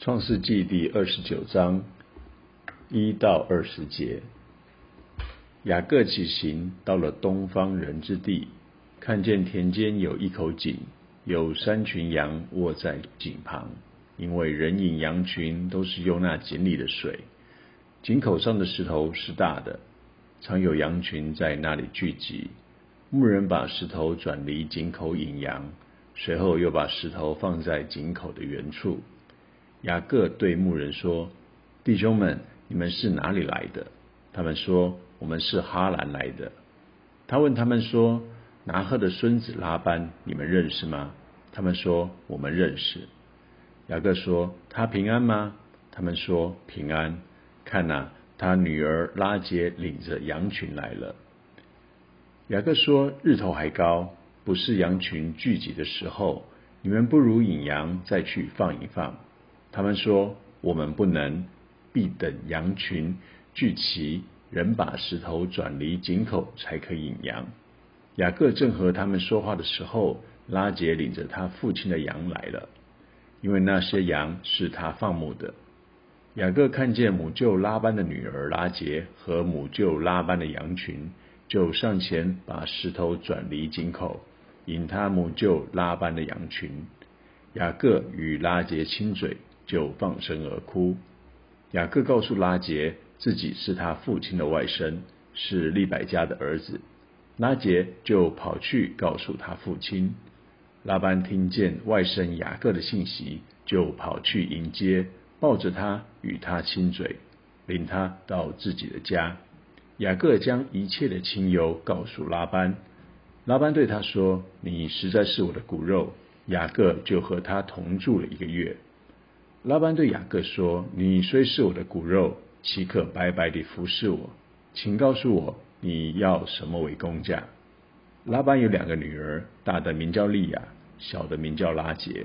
创世纪第二十九章一到二十节，雅各起行，到了东方人之地，看见田间有一口井，有三群羊卧在井旁，因为人引羊群都是用那井里的水。井口上的石头是大的，常有羊群在那里聚集。牧人把石头转离井口引羊，随后又把石头放在井口的原处。雅各对牧人说：“弟兄们，你们是哪里来的？”他们说：“我们是哈兰来的。”他问他们说：“拿鹤的孙子拉班，你们认识吗？”他们说：“我们认识。”雅各说：“他平安吗？”他们说：“平安。”看哪，他女儿拉杰领着羊群来了。雅各说：“日头还高，不是羊群聚集的时候，你们不如引羊再去放一放。”他们说：“我们不能，必等羊群聚齐，人把石头转离井口，才可以引羊。”雅各正和他们说话的时候，拉结领着他父亲的羊来了，因为那些羊是他放牧的。雅各看见母舅拉班的女儿拉结和母舅拉班的羊群，就上前把石头转离井口，引他母舅拉班的羊群。雅各与拉结亲嘴。就放声而哭。雅各告诉拉杰，自己是他父亲的外甥，是利百加的儿子。拉杰就跑去告诉他父亲。拉班听见外甥雅各的信息，就跑去迎接，抱着他与他亲嘴，领他到自己的家。雅各将一切的情由告诉拉班。拉班对他说：“你实在是我的骨肉。”雅各就和他同住了一个月。拉班对雅各说：“你虽是我的骨肉，岂可白白地服侍我？请告诉我，你要什么为工价？”拉班有两个女儿，大的名叫利亚，小的名叫拉杰。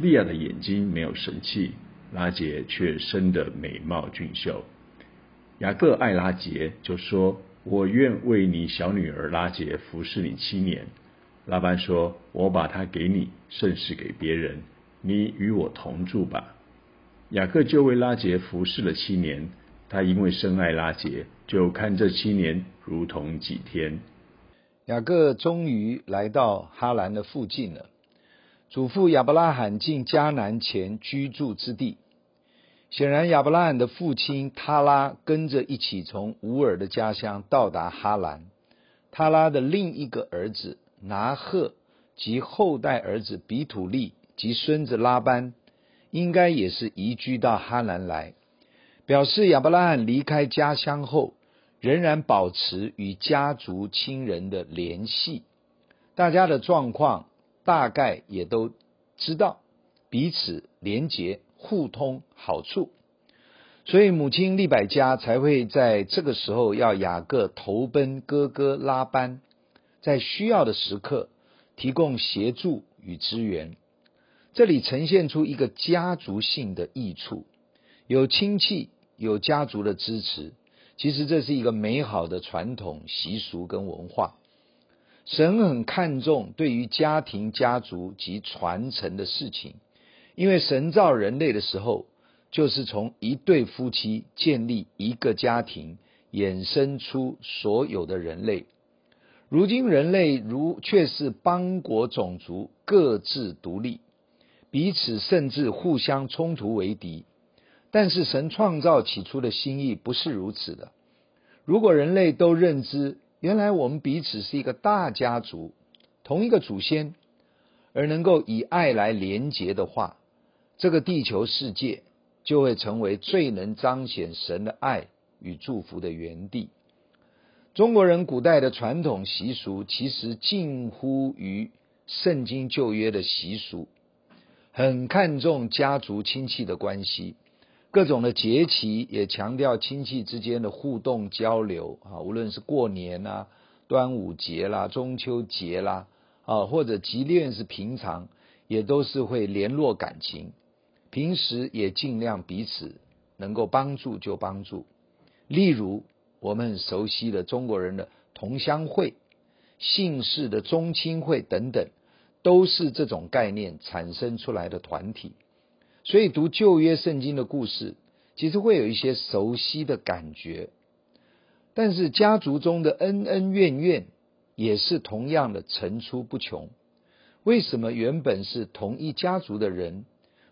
利亚的眼睛没有神气，拉杰却生得美貌俊秀。雅各爱拉杰，就说：“我愿为你小女儿拉杰服侍你七年。”拉班说：“我把她给你，甚是给别人。你与我同住吧。”雅各就为拉杰服侍了七年，他因为深爱拉杰，就看这七年如同几天。雅各终于来到哈兰的附近了，祖父亚伯拉罕进迦南前居住之地。显然，亚伯拉罕的父亲他拉跟着一起从乌尔的家乡到达哈兰。他拉的另一个儿子拿鹤及后代儿子比土利及孙子拉班。应该也是移居到哈兰来，表示亚伯拉罕离开家乡后，仍然保持与家族亲人的联系。大家的状况大概也都知道，彼此连结互通好处，所以母亲利百家才会在这个时候要雅各投奔哥哥拉班，在需要的时刻提供协助与支援。这里呈现出一个家族性的益处，有亲戚，有家族的支持，其实这是一个美好的传统习俗跟文化。神很看重对于家庭、家族及传承的事情，因为神造人类的时候，就是从一对夫妻建立一个家庭，衍生出所有的人类。如今人类如却是邦国种族，各自独立。彼此甚至互相冲突为敌，但是神创造起初的心意不是如此的。如果人类都认知原来我们彼此是一个大家族，同一个祖先，而能够以爱来连结的话，这个地球世界就会成为最能彰显神的爱与祝福的园地。中国人古代的传统习俗其实近乎于圣经旧约的习俗。很看重家族亲戚的关系，各种的节期也强调亲戚之间的互动交流啊，无论是过年啊、端午节啦、中秋节啦啊，或者即便是平常，也都是会联络感情。平时也尽量彼此能够帮助就帮助。例如我们很熟悉的中国人的同乡会、姓氏的宗亲会等等。都是这种概念产生出来的团体，所以读旧约圣经的故事，其实会有一些熟悉的感觉。但是家族中的恩恩怨怨也是同样的层出不穷。为什么原本是同一家族的人，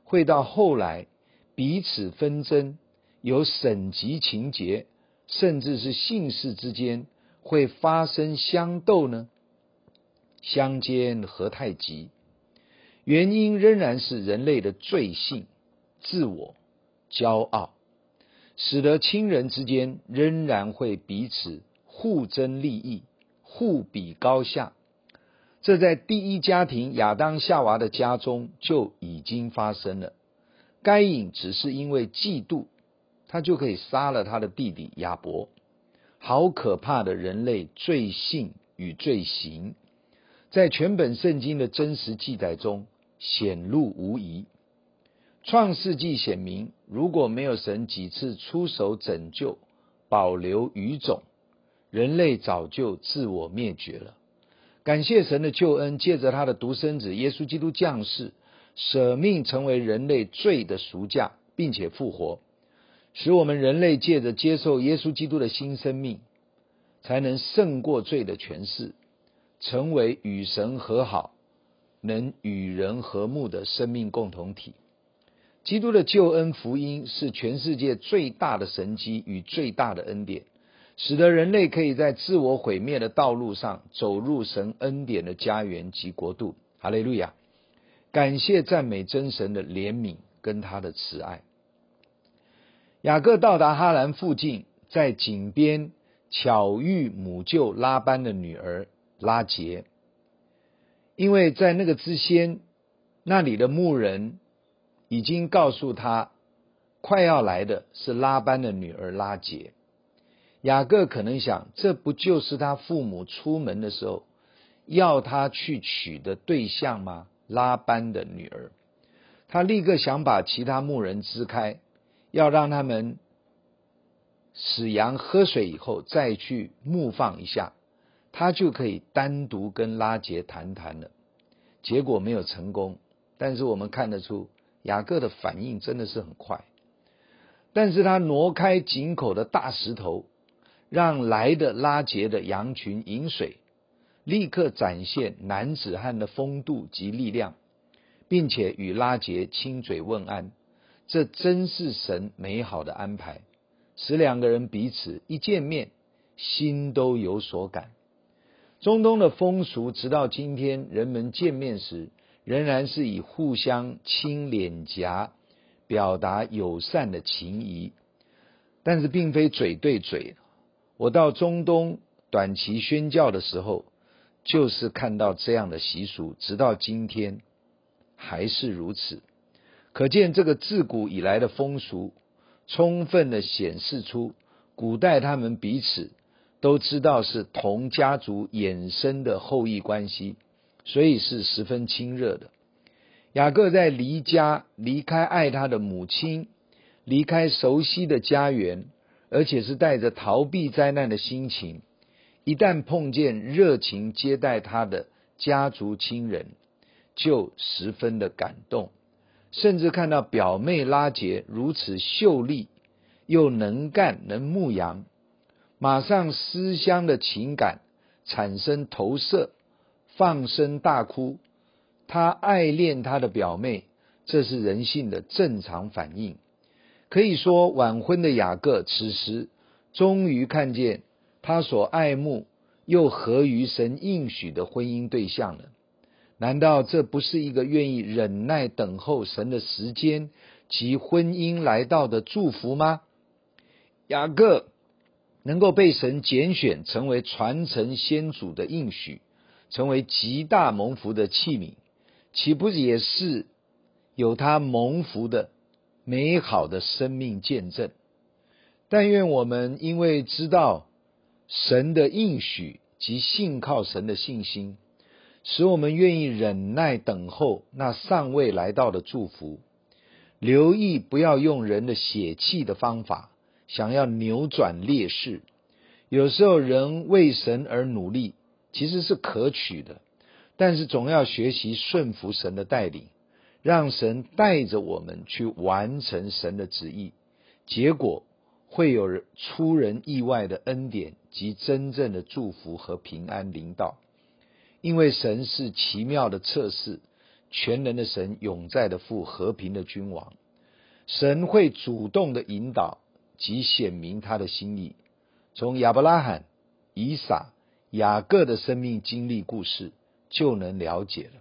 会到后来彼此纷争，有省级情节，甚至是姓氏之间会发生相斗呢？相煎何太急？原因仍然是人类的罪性、自我、骄傲。使得亲人之间仍然会彼此互争利益、互比高下，这在第一家庭亚当夏娃的家中就已经发生了。该隐只是因为嫉妒，他就可以杀了他的弟弟亚伯。好可怕的人类罪性与罪行，在全本圣经的真实记载中显露无遗。创世纪显明，如果没有神几次出手拯救、保留语种，人类早就自我灭绝了。感谢神的救恩，借着他的独生子耶稣基督降世，舍命成为人类罪的赎价，并且复活，使我们人类借着接受耶稣基督的新生命，才能胜过罪的权势，成为与神和好、能与人和睦的生命共同体。基督的救恩福音是全世界最大的神迹与最大的恩典，使得人类可以在自我毁灭的道路上走入神恩典的家园及国度。哈利路亚！感谢赞美真神的怜悯跟他的慈爱。雅各到达哈兰附近，在井边巧遇母舅拉班的女儿拉结，因为在那个之先，那里的牧人。已经告诉他，快要来的是拉班的女儿拉结。雅各可能想，这不就是他父母出门的时候要他去娶的对象吗？拉班的女儿，他立刻想把其他牧人支开，要让他们使羊喝水以后再去牧放一下，他就可以单独跟拉杰谈谈了。结果没有成功，但是我们看得出。雅各的反应真的是很快，但是他挪开井口的大石头，让来的拉杰的羊群饮水，立刻展现男子汉的风度及力量，并且与拉杰亲嘴问安，这真是神美好的安排，使两个人彼此一见面，心都有所感。中东的风俗，直到今天，人们见面时，仍然是以互相亲脸颊表达友善的情谊，但是并非嘴对嘴。我到中东短期宣教的时候，就是看到这样的习俗，直到今天还是如此。可见这个自古以来的风俗，充分的显示出古代他们彼此都知道是同家族衍生的后裔关系。所以是十分亲热的。雅各在离家、离开爱他的母亲、离开熟悉的家园，而且是带着逃避灾难的心情。一旦碰见热情接待他的家族亲人，就十分的感动。甚至看到表妹拉杰如此秀丽，又能干能牧羊，马上思乡的情感产生投射。放声大哭，他爱恋他的表妹，这是人性的正常反应。可以说，晚婚的雅各此时终于看见他所爱慕又合于神应许的婚姻对象了。难道这不是一个愿意忍耐等候神的时间及婚姻来到的祝福吗？雅各能够被神拣选成为传承先祖的应许。成为极大蒙福的器皿，岂不也是有他蒙福的美好的生命见证？但愿我们因为知道神的应许及信靠神的信心，使我们愿意忍耐等候那尚未来到的祝福，留意不要用人的血气的方法，想要扭转劣势。有时候人为神而努力。其实是可取的，但是总要学习顺服神的带领，让神带着我们去完成神的旨意，结果会有出人意外的恩典及真正的祝福和平安临到。因为神是奇妙的测试，全能的神，永在的父，和平的君王。神会主动的引导及显明他的心意。从亚伯拉罕、以撒、雅各的生命经历故事就能了解了。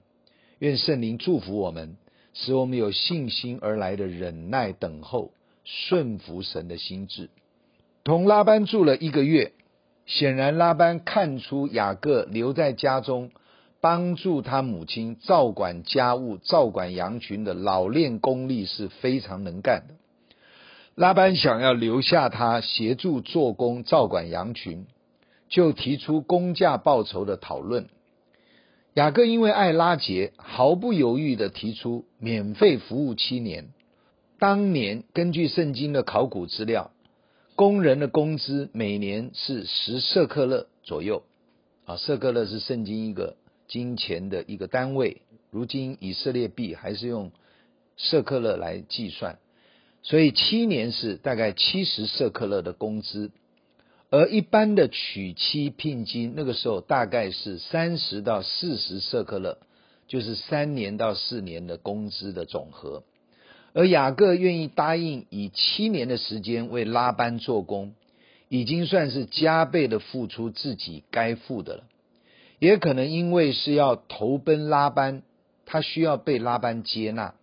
愿圣灵祝福我们，使我们有信心而来的忍耐等候，顺服神的心志。同拉班住了一个月。显然，拉班看出雅各留在家中，帮助他母亲照管家务、照管羊群的老练功力是非常能干的。拉班想要留下他协助做工、照管羊群，就提出工价报酬的讨论。雅各因为爱拉结，毫不犹豫地提出免费服务七年。当年根据圣经的考古资料。工人的工资每年是十舍克勒左右，啊，舍克勒是圣经一个金钱的一个单位。如今以色列币还是用舍克勒来计算，所以七年是大概七十舍克勒的工资。而一般的娶妻聘金，那个时候大概是三十到四十舍克勒，就是三年到四年的工资的总和。而雅各愿意答应以七年的时间为拉班做工，已经算是加倍的付出自己该付的了。也可能因为是要投奔拉班，他需要被拉班接纳，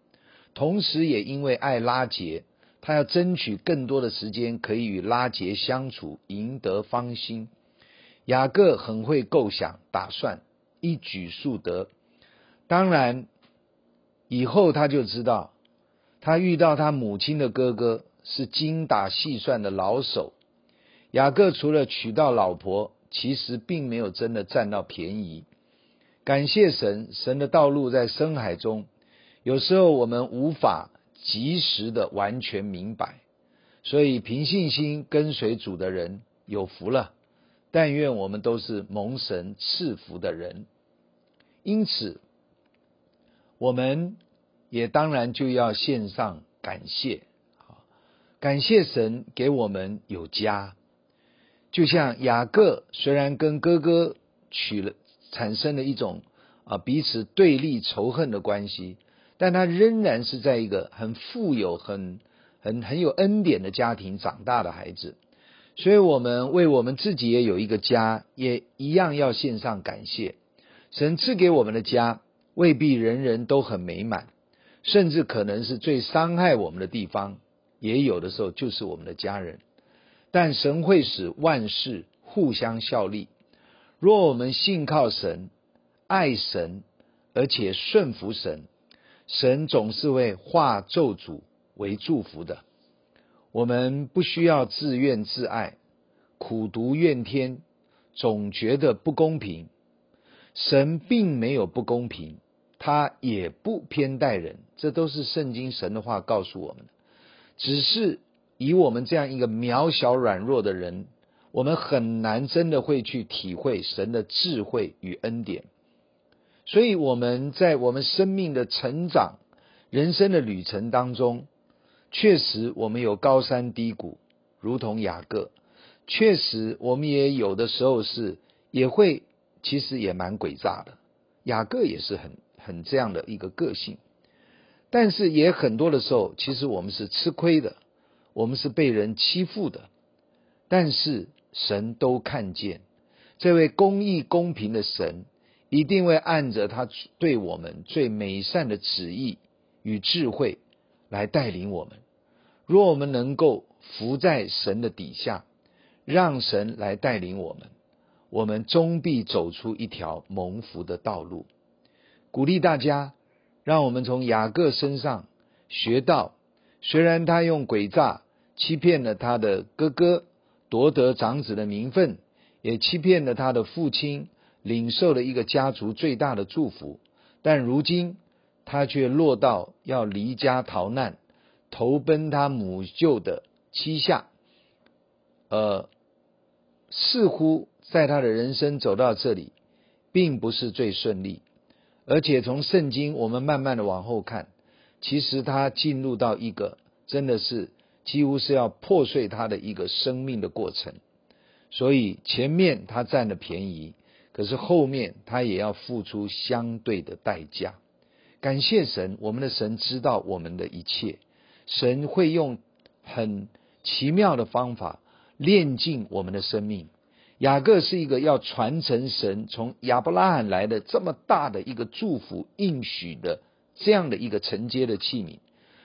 同时也因为爱拉结，他要争取更多的时间可以与拉杰相处，赢得芳心。雅各很会构想、打算，一举数得。当然，以后他就知道。他遇到他母亲的哥哥是精打细算的老手，雅各除了娶到老婆，其实并没有真的占到便宜。感谢神，神的道路在深海中，有时候我们无法及时的完全明白，所以凭信心跟随主的人有福了。但愿我们都是蒙神赐福的人，因此我们。也当然就要献上感谢，感谢神给我们有家。就像雅各虽然跟哥哥娶了，产生了一种啊彼此对立仇恨的关系，但他仍然是在一个很富有、很很很有恩典的家庭长大的孩子。所以，我们为我们自己也有一个家，也一样要献上感谢。神赐给我们的家，未必人人都很美满。甚至可能是最伤害我们的地方，也有的时候就是我们的家人。但神会使万事互相效力。若我们信靠神、爱神，而且顺服神，神总是会化咒诅为祝福的。我们不需要自怨自艾、苦读怨天，总觉得不公平。神并没有不公平。他也不偏待人，这都是圣经神的话告诉我们的。只是以我们这样一个渺小软弱的人，我们很难真的会去体会神的智慧与恩典。所以我们在我们生命的成长、人生的旅程当中，确实我们有高山低谷，如同雅各。确实我们也有的时候是也会，其实也蛮诡诈的。雅各也是很。很这样的一个个性，但是也很多的时候，其实我们是吃亏的，我们是被人欺负的，但是神都看见，这位公义公平的神一定会按着他对我们最美善的旨意与智慧来带领我们。若我们能够伏在神的底下，让神来带领我们，我们终必走出一条蒙福的道路。鼓励大家，让我们从雅各身上学到：虽然他用诡诈欺骗了他的哥哥，夺得长子的名分，也欺骗了他的父亲，领受了一个家族最大的祝福，但如今他却落到要离家逃难，投奔他母舅的妻下。呃，似乎在他的人生走到这里，并不是最顺利。而且从圣经，我们慢慢的往后看，其实他进入到一个真的是几乎是要破碎他的一个生命的过程。所以前面他占了便宜，可是后面他也要付出相对的代价。感谢神，我们的神知道我们的一切，神会用很奇妙的方法炼尽我们的生命。雅各是一个要传承神从亚伯拉罕来的这么大的一个祝福应许的这样的一个承接的器皿，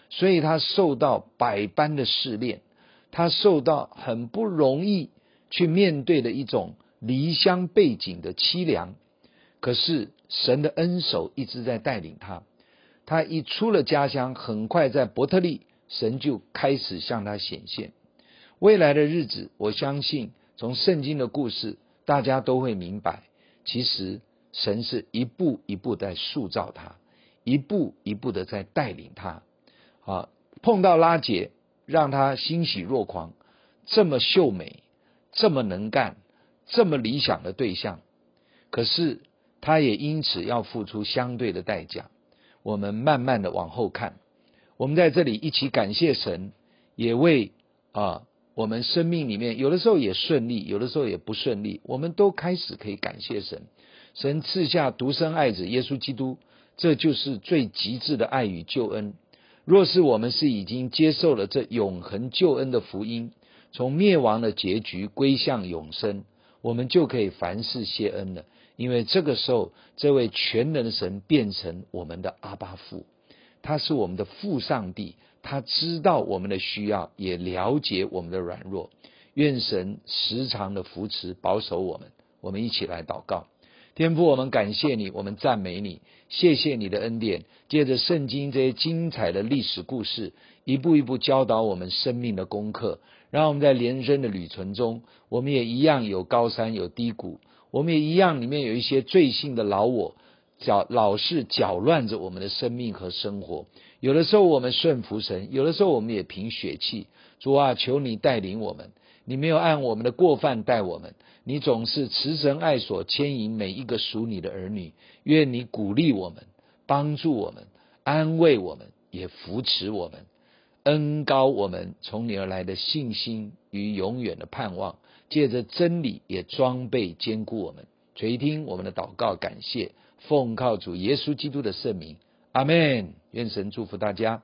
所以他受到百般的试炼，他受到很不容易去面对的一种离乡背井的凄凉。可是神的恩手一直在带领他，他一出了家乡，很快在伯特利，神就开始向他显现。未来的日子，我相信。从圣经的故事，大家都会明白，其实神是一步一步在塑造他，一步一步的在带领他。啊，碰到拉杰，让他欣喜若狂，这么秀美，这么能干，这么理想的对象，可是他也因此要付出相对的代价。我们慢慢的往后看，我们在这里一起感谢神，也为啊。我们生命里面有的时候也顺利，有的时候也不顺利，我们都开始可以感谢神。神赐下独生爱子耶稣基督，这就是最极致的爱与救恩。若是我们是已经接受了这永恒救恩的福音，从灭亡的结局归向永生，我们就可以凡事谢恩了。因为这个时候，这位全能的神变成我们的阿巴父，他是我们的父上帝。他知道我们的需要，也了解我们的软弱。愿神时常的扶持保守我们。我们一起来祷告，天父，我们感谢你，我们赞美你，谢谢你的恩典。借着圣经这些精彩的历史故事，一步一步教导我们生命的功课。让我们在人生的旅程中，我们也一样有高山有低谷，我们也一样里面有一些罪性的老我，搅老是搅乱着我们的生命和生活。有的时候我们顺服神，有的时候我们也凭血气。主啊，求你带领我们。你没有按我们的过犯待我们，你总是慈神爱所牵引每一个属你的儿女。愿你鼓励我们，帮助我们，安慰我们，也扶持我们，恩高我们从你而来的信心与永远的盼望。借着真理也装备坚固我们。垂听我们的祷告，感谢奉靠主耶稣基督的圣名。阿门，愿神祝福大家。